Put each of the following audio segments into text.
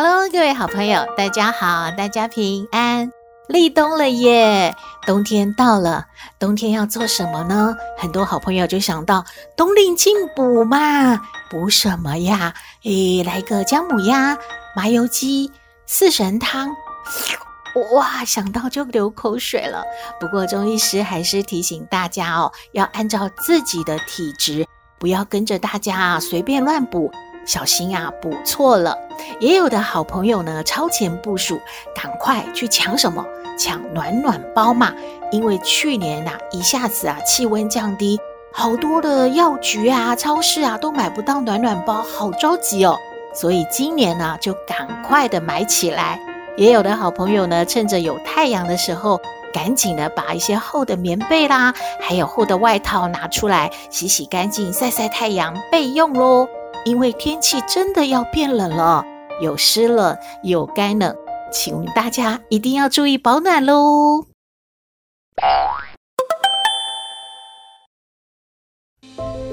Hello，各位好朋友，大家好，大家平安。立冬了耶，冬天到了，冬天要做什么呢？很多好朋友就想到冬令进补嘛，补什么呀？诶，来个姜母鸭、麻油鸡、四神汤，哇，想到就流口水了。不过中医师还是提醒大家哦，要按照自己的体质，不要跟着大家随便乱补。小心啊，补错了。也有的好朋友呢，超前部署，赶快去抢什么？抢暖暖包嘛。因为去年呐、一下子啊，气温降低，好多的药局啊、超市啊都买不到暖暖包，好着急哦。所以今年呢，就赶快的买起来。也有的好朋友呢，趁着有太阳的时候，赶紧的把一些厚的棉被啦，还有厚的外套拿出来洗洗干净，晒晒太阳备用喽。因为天气真的要变冷了，有湿冷，有干冷，请大家一定要注意保暖喽。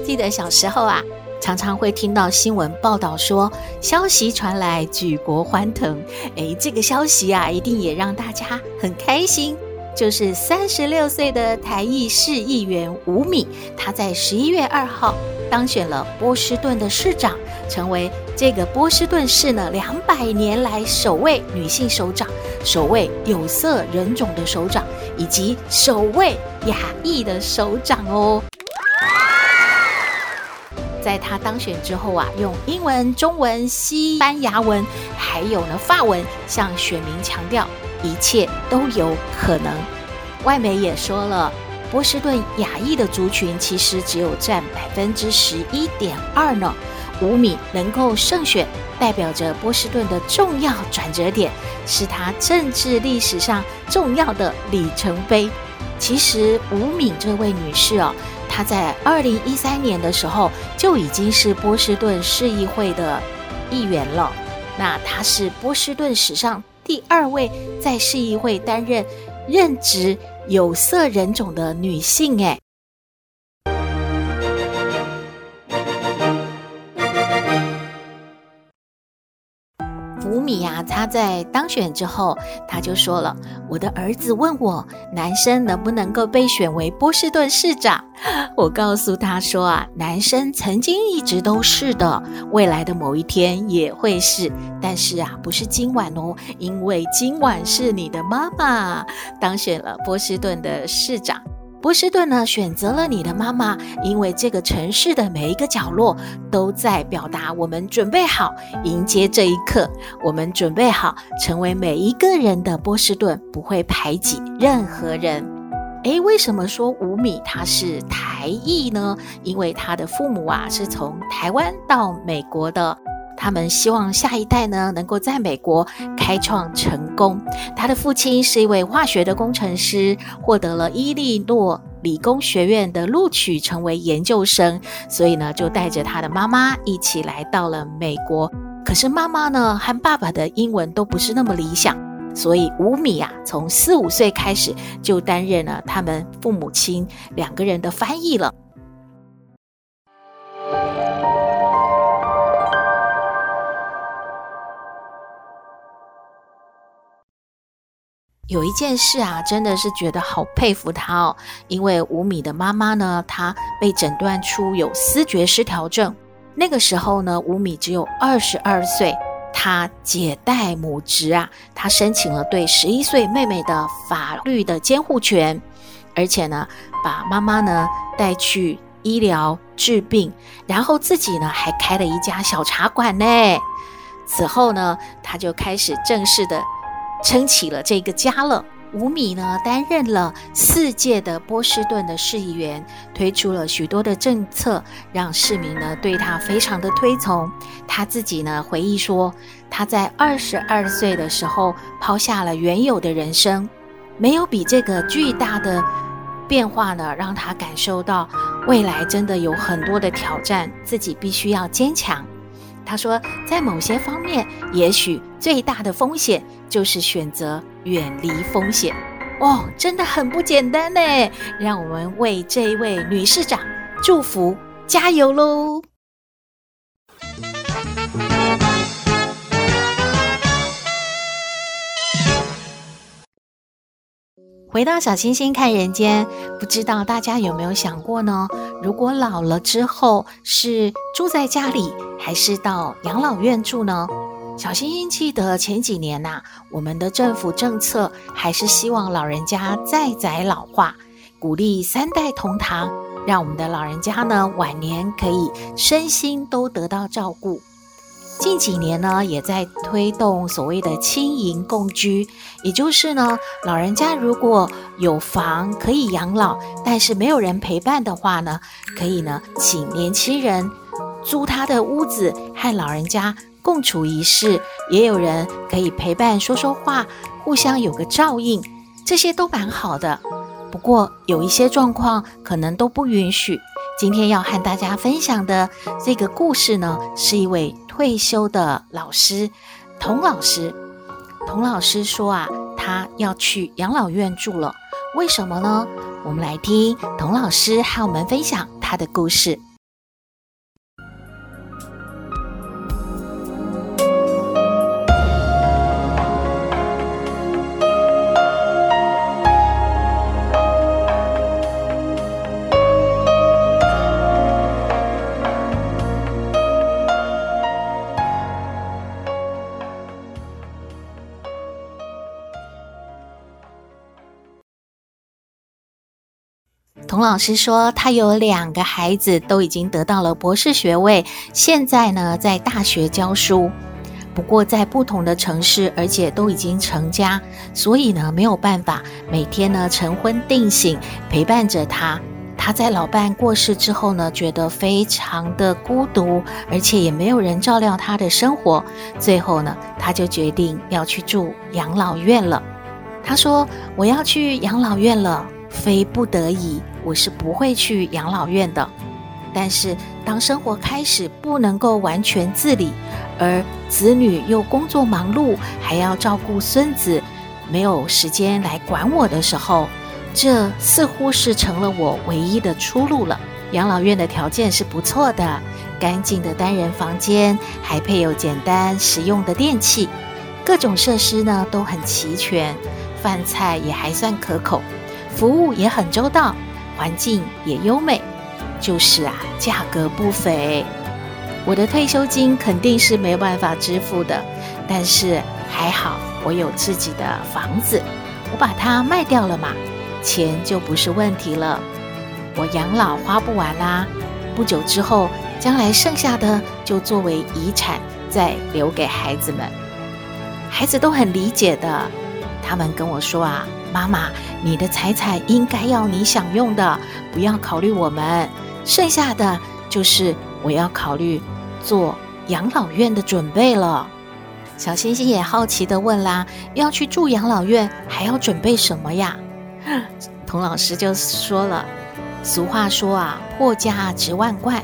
记得小时候啊，常常会听到新闻报道说，消息传来，举国欢腾。诶，这个消息啊，一定也让大家很开心。就是三十六岁的台义市议员吴敏，他在十一月二号当选了波士顿的市长，成为这个波士顿市呢两百年来首位女性首长，首位有色人种的首长，以及首位亚裔的首长哦。在他当选之后啊，用英文、中文、西班牙文，还有呢法文，向选民强调。一切都有可能。外媒也说了，波士顿亚裔的族群其实只有占百分之十一点二呢。吴米能够胜选，代表着波士顿的重要转折点，是他政治历史上重要的里程碑。其实吴米这位女士哦，她在二零一三年的时候就已经是波士顿市议会的议员了。那她是波士顿史上。第二位在市议会担任任职有色人种的女性，诶。米呀，他在当选之后，他就说了：“我的儿子问我，男生能不能够被选为波士顿市长？我告诉他说啊，男生曾经一直都是的，未来的某一天也会是，但是啊，不是今晚哦，因为今晚是你的妈妈当选了波士顿的市长。”波士顿呢，选择了你的妈妈，因为这个城市的每一个角落都在表达我们准备好迎接这一刻，我们准备好成为每一个人的波士顿，不会排挤任何人。诶，为什么说吴米他是台裔呢？因为他的父母啊是从台湾到美国的。他们希望下一代呢能够在美国开创成功。他的父亲是一位化学的工程师，获得了伊利诺理工学院的录取，成为研究生。所以呢，就带着他的妈妈一起来到了美国。可是妈妈呢和爸爸的英文都不是那么理想，所以吴米啊，从四五岁开始就担任了他们父母亲两个人的翻译了。有一件事啊，真的是觉得好佩服他哦。因为吴米的妈妈呢，她被诊断出有思觉失调症。那个时候呢，吴米只有二十二岁，她解带母职啊，她申请了对十一岁妹妹的法律的监护权，而且呢，把妈妈呢带去医疗治病，然后自己呢还开了一家小茶馆呢。此后呢，她就开始正式的。撑起了这个家了。吴米呢，担任了四届的波士顿的市议员，推出了许多的政策，让市民呢对他非常的推崇。他自己呢回忆说，他在二十二岁的时候抛下了原有的人生，没有比这个巨大的变化呢让他感受到未来真的有很多的挑战，自己必须要坚强。他说，在某些方面，也许最大的风险就是选择远离风险。哦，真的很不简单呢！让我们为这一位女市长祝福，加油喽！回到小星星看人间，不知道大家有没有想过呢？如果老了之后是住在家里，还是到养老院住呢？小星星记得前几年呐、我们的政府政策还是希望老人家再宅老化，鼓励三代同堂，让我们的老人家呢晚年可以身心都得到照顾。近几年呢，也在推动所谓的轻盈共居，也就是呢，老人家如果有房可以养老，但是没有人陪伴的话呢，可以呢，请年轻人租他的屋子和老人家共处一室，也有人可以陪伴说说话，互相有个照应，这些都蛮好的。不过有一些状况可能都不允许。今天要和大家分享的这个故事呢，是一位。退休的老师，童老师，童老师说啊，他要去养老院住了。为什么呢？我们来听童老师和我们分享他的故事。童老师说，他有两个孩子，都已经得到了博士学位，现在呢在大学教书。不过在不同的城市，而且都已经成家，所以呢没有办法每天呢晨昏定省陪伴着他。他在老伴过世之后呢，觉得非常的孤独，而且也没有人照料他的生活。最后呢，他就决定要去住养老院了。他说：“我要去养老院了。”非不得已，我是不会去养老院的。但是，当生活开始不能够完全自理，而子女又工作忙碌，还要照顾孙子，没有时间来管我的时候，这似乎是成了我唯一的出路了。养老院的条件是不错的，干净的单人房间，还配有简单实用的电器，各种设施呢都很齐全，饭菜也还算可口。服务也很周到，环境也优美，就是啊，价格不菲。我的退休金肯定是没办法支付的，但是还好我有自己的房子，我把它卖掉了嘛，钱就不是问题了。我养老花不完啦，不久之后，将来剩下的就作为遗产再留给孩子们。孩子都很理解的，他们跟我说啊。妈妈，你的财产应该要你享用的，不要考虑我们。剩下的就是我要考虑做养老院的准备了。小星星也好奇地问啦：要去住养老院，还要准备什么呀？童老师就说了：俗话说啊，破家值万贯，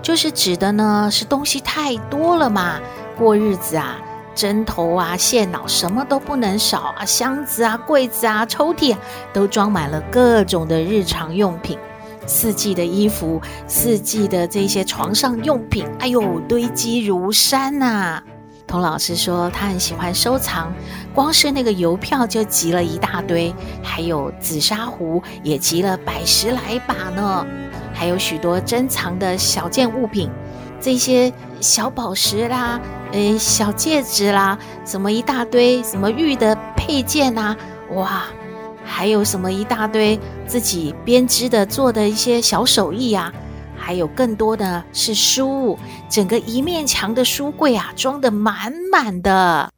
就是指的呢是东西太多了嘛，过日子啊。针头啊，线脑什么都不能少啊，箱子啊、柜子啊、抽屉，都装满了各种的日常用品，四季的衣服，四季的这些床上用品，哎呦，堆积如山呐、啊。童老师说他很喜欢收藏，光是那个邮票就集了一大堆，还有紫砂壶也集了百十来把呢，还有许多珍藏的小件物品。这些小宝石啦，诶，小戒指啦，什么一大堆，什么玉的配件呐，哇，还有什么一大堆自己编织的做的一些小手艺呀，还有更多的是书，整个一面墙的书柜啊，装的满满的。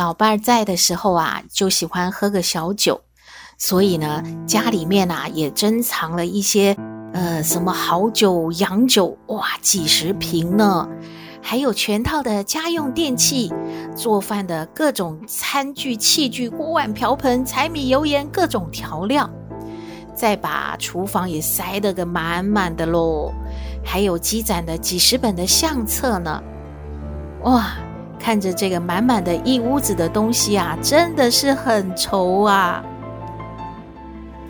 老伴儿在的时候啊，就喜欢喝个小酒，所以呢，家里面啊也珍藏了一些呃什么好酒、洋酒，哇，几十瓶呢，还有全套的家用电器，做饭的各种餐具器具、锅碗瓢盆、柴米油盐各种调料，再把厨房也塞得个满满的喽，还有积攒的几十本的相册呢，哇！看着这个满满的一屋子的东西啊，真的是很愁啊。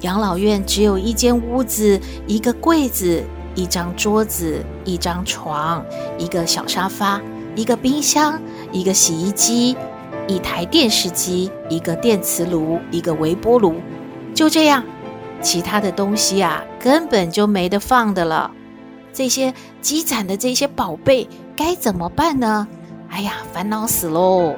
养老院只有一间屋子，一个柜子，一张桌子，一张床，一个小沙发，一个冰箱，一个洗衣机，一台电视机，一个电磁炉，一个微波炉，就这样，其他的东西啊，根本就没得放的了。这些积攒的这些宝贝该怎么办呢？哎呀，烦恼死喽！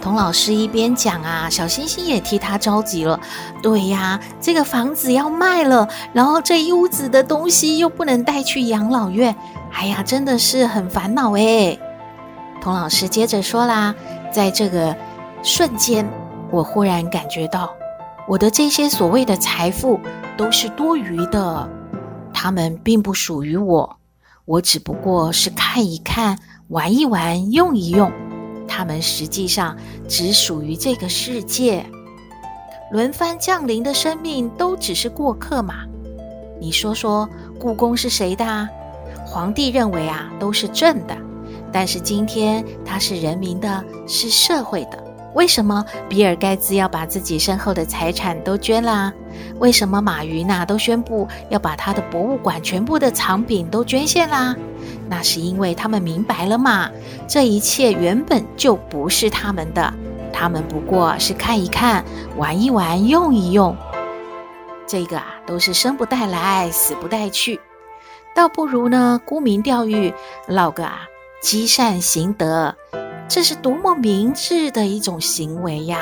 童老师一边讲啊，小星星也替他着急了。对呀，这个房子要卖了，然后这一屋子的东西又不能带去养老院，哎呀，真的是很烦恼哎。童老师接着说啦，在这个瞬间，我忽然感觉到，我的这些所谓的财富都是多余的，它们并不属于我，我只不过是看一看。玩一玩，用一用，他们实际上只属于这个世界。轮番降临的生命都只是过客嘛。你说说，故宫是谁的啊？皇帝认为啊，都是朕的。但是今天它是人民的，是社会的。为什么比尔盖茨要把自己身后的财产都捐啦？为什么马云呐都宣布要把他的博物馆全部的藏品都捐献啦？那是因为他们明白了嘛，这一切原本就不是他们的，他们不过是看一看、玩一玩、用一用。这个啊，都是生不带来，死不带去，倒不如呢沽名钓誉，捞个啊积善行德。这是多么明智的一种行为呀！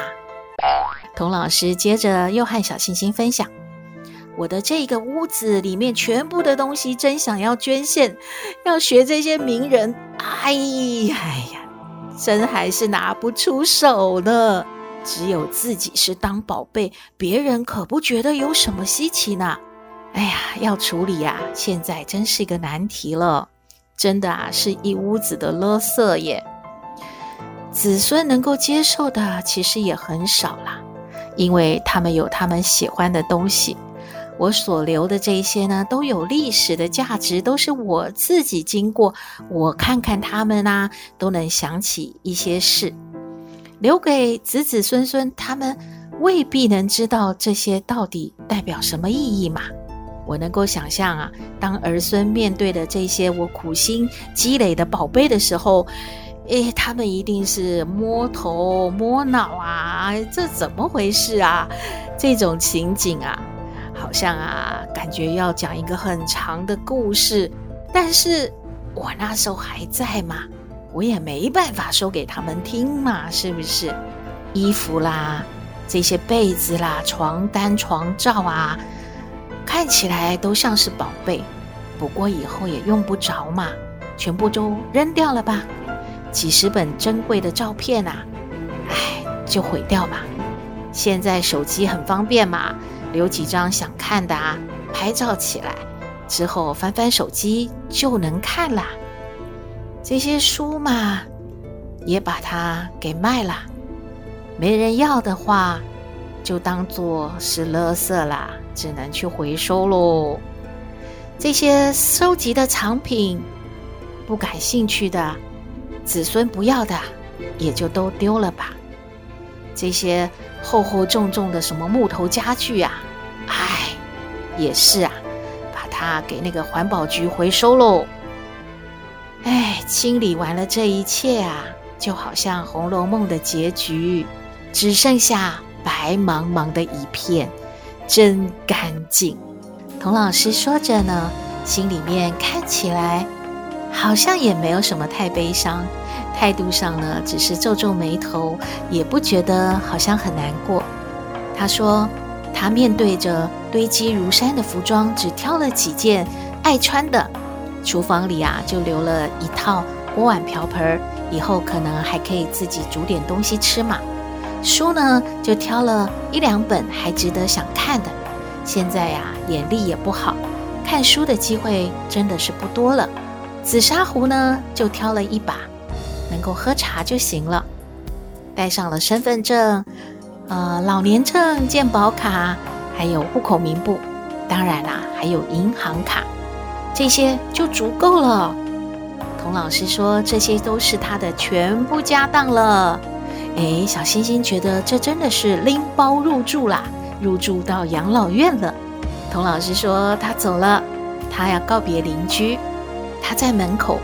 童老师接着又和小星星分享：“我的这个屋子里面全部的东西，真想要捐献，要学这些名人。哎呀，呀，真还是拿不出手呢。只有自己是当宝贝，别人可不觉得有什么稀奇呢。哎呀，要处理呀，现在真是个难题了。真的啊，是一屋子的垃圾耶。”子孙能够接受的其实也很少啦，因为他们有他们喜欢的东西。我所留的这些呢，都有历史的价值，都是我自己经过，我看看他们啊，都能想起一些事，留给子子孙孙，他们未必能知道这些到底代表什么意义嘛。我能够想象啊，当儿孙面对的这些我苦心积累的宝贝的时候。诶，他们一定是摸头摸脑啊！这怎么回事啊？这种情景啊，好像啊，感觉要讲一个很长的故事。但是我那时候还在嘛，我也没办法说给他们听嘛，是不是？衣服啦，这些被子啦，床单、床罩啊，看起来都像是宝贝，不过以后也用不着嘛，全部都扔掉了吧。几十本珍贵的照片啊，哎，就毁掉吧。现在手机很方便嘛，留几张想看的啊，拍照起来，之后翻翻手机就能看啦。这些书嘛，也把它给卖了，没人要的话，就当做是垃圾啦，只能去回收喽。这些收集的藏品，不感兴趣的。子孙不要的，也就都丢了吧。这些厚厚重重的什么木头家具啊，哎，也是啊，把它给那个环保局回收喽。哎，清理完了这一切啊，就好像《红楼梦》的结局，只剩下白茫茫的一片，真干净。童老师说着呢，心里面看起来。好像也没有什么太悲伤，态度上呢，只是皱皱眉头，也不觉得好像很难过。他说，他面对着堆积如山的服装，只挑了几件爱穿的。厨房里啊，就留了一套锅碗瓢盆，以后可能还可以自己煮点东西吃嘛。书呢，就挑了一两本还值得想看的。现在呀，眼力也不好，看书的机会真的是不多了。紫砂壶呢，就挑了一把，能够喝茶就行了。带上了身份证，呃，老年证、健保卡，还有户口名簿，当然啦，还有银行卡，这些就足够了。童老师说，这些都是他的全部家当了。诶，小星星觉得这真的是拎包入住啦，入住到养老院了。童老师说他走了，他要告别邻居，在门口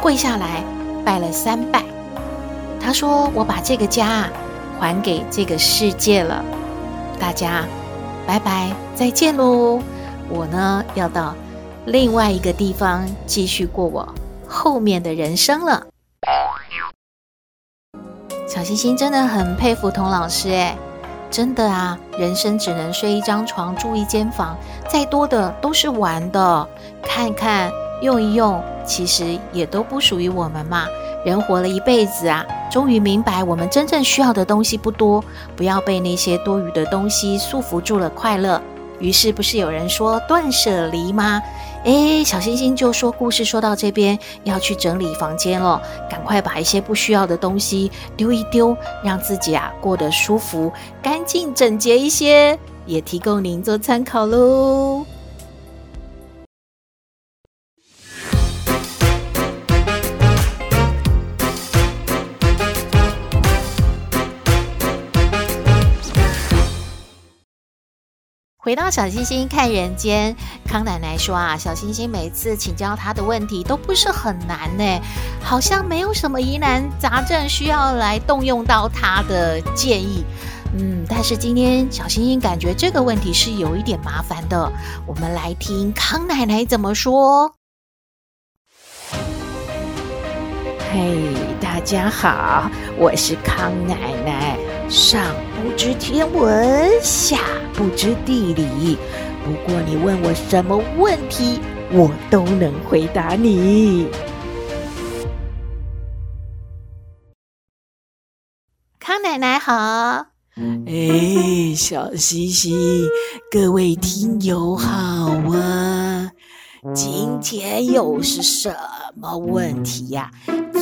跪下来拜了三拜。他说：“我把这个家还给这个世界了，大家拜拜，再见喽！我呢要到另外一个地方继续过我后面的人生了。”小星星真的很佩服童老师诶，真的啊，人生只能睡一张床，住一间房，再多的都是玩的，看看用一用，其实也都不属于我们嘛。人活了一辈子啊，终于明白我们真正需要的东西不多，不要被那些多余的东西束缚住了快乐。于是不是有人说断舍离吗？诶，小星星就说故事说到这边要去整理房间了，赶快把一些不需要的东西丢一丢，让自己啊过得舒服、干净、整洁一些，也提供您做参考喽。回到小星星看人间，康奶奶说啊，小星星每次请教她的问题都不是很难呢，好像没有什么疑难杂症需要来动用到她的建议。嗯，但是今天小星星感觉这个问题是有一点麻烦的，我们来听康奶奶怎么说。嘿，大家好，我是康奶奶。上不知天文，下不知地理。不过你问我什么问题，我都能回答你。康奶奶好，哎，小西西，各位听友好啊！今天又是什么问题呀？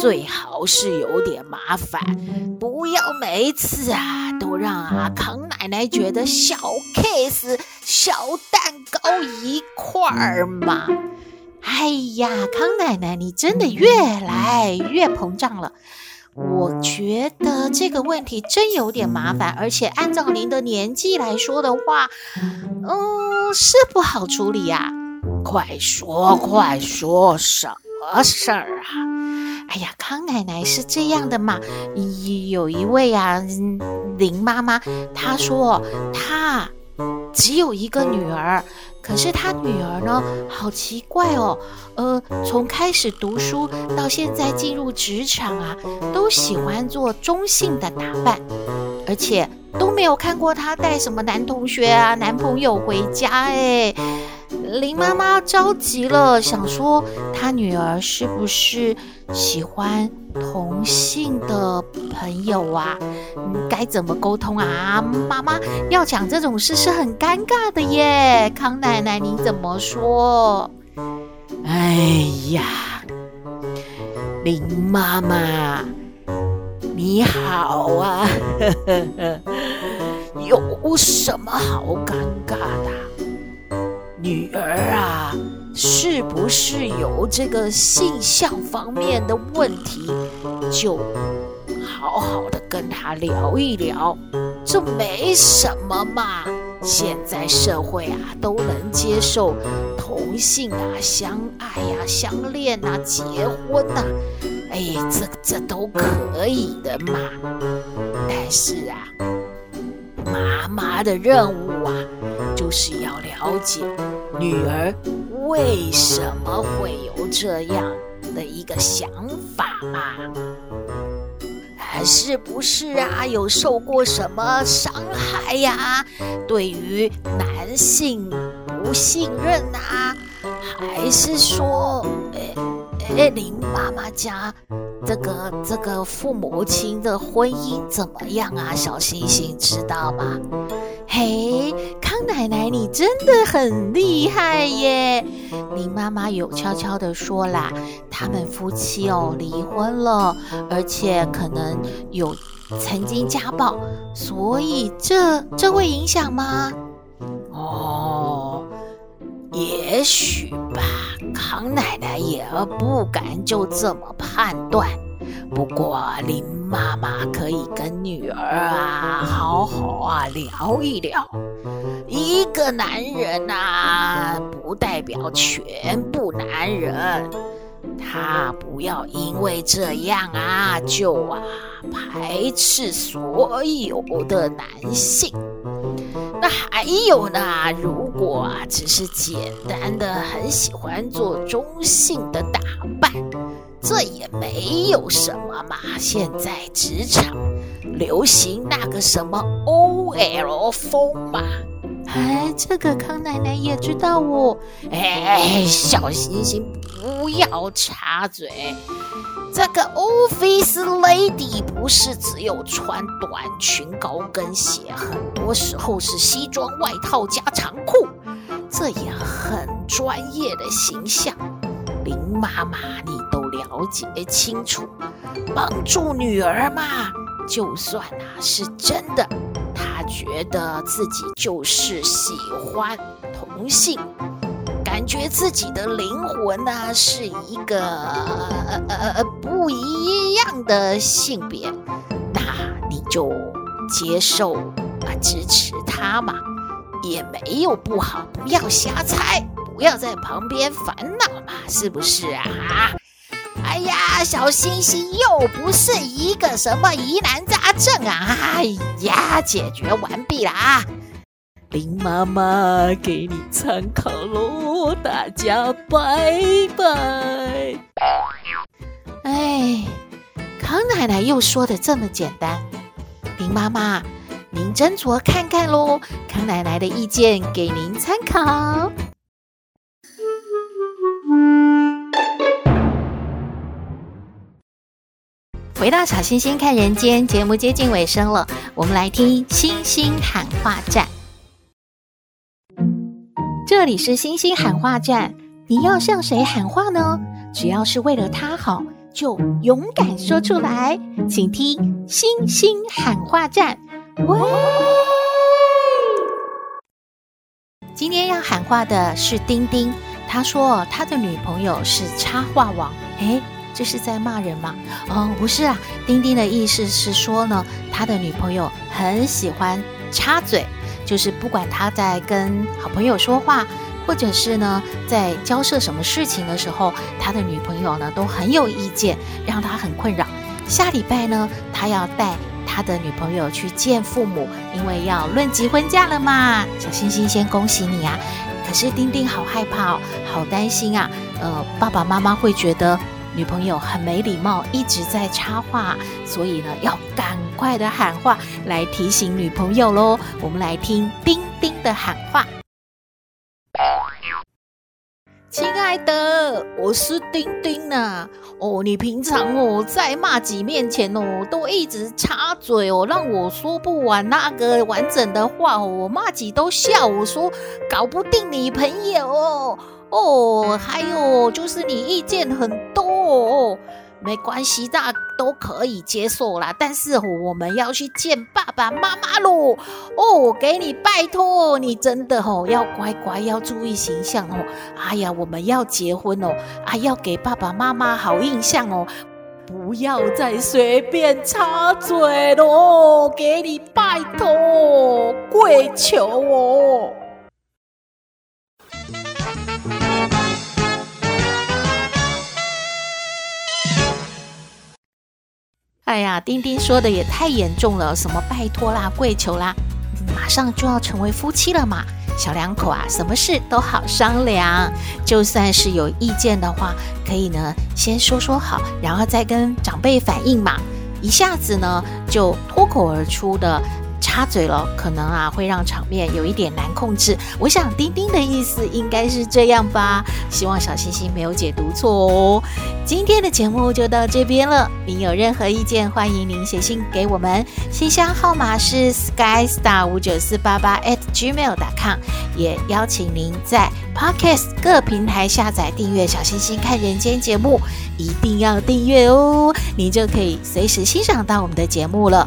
最好是有点麻烦，不要每次啊都让阿康奶奶觉得小 case、小蛋糕一块儿嘛。哎呀，康奶奶，你真的越来越膨胀了。我觉得这个问题真有点麻烦，而且按照您的年纪来说的话，嗯，是不好处理呀。快说，快说，什么事儿啊？哎呀，康奶奶是这样的嘛，有一位啊，林妈妈，她说她只有一个女儿，可是她女儿呢，好奇怪哦，呃，从开始读书到现在进入职场啊，都喜欢做中性的打扮，而且都没有看过她带什么男同学啊、男朋友回家，哎。林妈妈着急了，想说她女儿是不是喜欢同性的朋友啊？该怎么沟通啊？妈妈要讲这种事是很尴尬的耶。康奶奶，你怎么说？哎呀，林妈妈，你好啊，有什么好尴尬的？女儿啊，是不是有这个性向方面的问题？就好好的跟她聊一聊，这没什么嘛。现在社会啊，都能接受同性啊，相爱呀、相恋呐、结婚呐、啊，哎，这这都可以的嘛。但是啊，妈妈的任务啊，就是要了解。女儿为什么会有这样的一个想法嘛？还是不是啊？有受过什么伤害呀？对于男性不信任啊？还是说，哎，林妈妈家这个这个父母亲的婚姻怎么样啊？小星星知道吗？嘿，康奶奶，你真的很厉害耶！林妈妈有悄悄的说啦，他们夫妻哦离婚了，而且可能有曾经家暴，所以这这会影响吗？哦，也许吧。康奶奶也不敢就这么判断。不过林妈妈可以跟女儿啊好好啊聊一聊。一个男人啊，不代表全部男人。他不要因为这样啊，就啊排斥所有的男性。那还有呢，如果只是简单的很喜欢做中性的打扮，这也没有什么嘛。现在职场流行那个什么 OL 风嘛。哎，这个康奶奶也知道哦。哎，小星星不要插嘴。这个 office lady 不是只有穿短裙高跟鞋，很多时候是西装外套加长裤，这也很专业的形象。林妈妈，你都了解清楚，帮助女儿嘛，就算啊是真的。她觉得自己就是喜欢同性，感觉自己的灵魂呢是一个呃呃不一样的性别，那你就接受啊支持他嘛，也没有不好，不要瞎猜，不要在旁边烦恼嘛，是不是啊？哎呀，小星星又不是一个什么疑难杂症啊！哎呀，解决完毕了啊！林妈妈给你参考喽，大家拜拜。哎，康奶奶又说的这么简单，林妈妈您斟酌看看喽。康奶奶的意见给您参考。回到小星星看人间节目接近尾声了，我们来听星星喊话站。这里是星星喊话站，你要向谁喊话呢？只要是为了他好，就勇敢说出来。请听星星喊话站。喂，今天要喊话的是丁丁，他说他的女朋友是插画王。诶这是在骂人吗？哦，不是啊，丁丁的意思是说呢，他的女朋友很喜欢插嘴，就是不管他在跟好朋友说话，或者是呢在交涉什么事情的时候，他的女朋友呢都很有意见，让他很困扰。下礼拜呢，他要带他的女朋友去见父母，因为要论及婚嫁了嘛。小星星先恭喜你啊！可是丁丁好害怕哦，好担心啊。呃，爸爸妈妈会觉得。女朋友很没礼貌，一直在插话，所以呢，要赶快的喊话来提醒女朋友喽。我们来听丁丁的喊话：“亲爱的，我是丁丁呐、啊。哦，你平常哦在骂几面前哦都一直插嘴哦，让我说不完那个完整的话哦，我骂几都笑我说搞不定女朋友哦。”哦，还有就是你意见很多哦，没关系大，都可以接受啦。但是我们要去见爸爸妈妈喽。哦，给你拜托，你真的哦要乖乖，要注意形象哦。哎呀，我们要结婚哦，啊，要给爸爸妈妈好印象哦，不要再随便插嘴喽。给你拜托，跪求哦。哎呀，丁丁说的也太严重了，什么拜托啦、跪求啦，马上就要成为夫妻了嘛，小两口啊，什么事都好商量，就算是有意见的话，可以呢先说说好，然后再跟长辈反映嘛，一下子呢就脱口而出的插嘴了，可能啊会让场面有一点难控制。我想丁丁的意思应该是这样吧，希望小星星没有解读错哦。今天的节目就到这边了，您有任何意见，欢迎您写信给我们，信箱号码是 skystar 五九四八八 at gmail.com，也邀请您在 Podcast 各平台下载订阅小星星看人间节目，一定要订阅哦，您就可以随时欣赏到我们的节目了。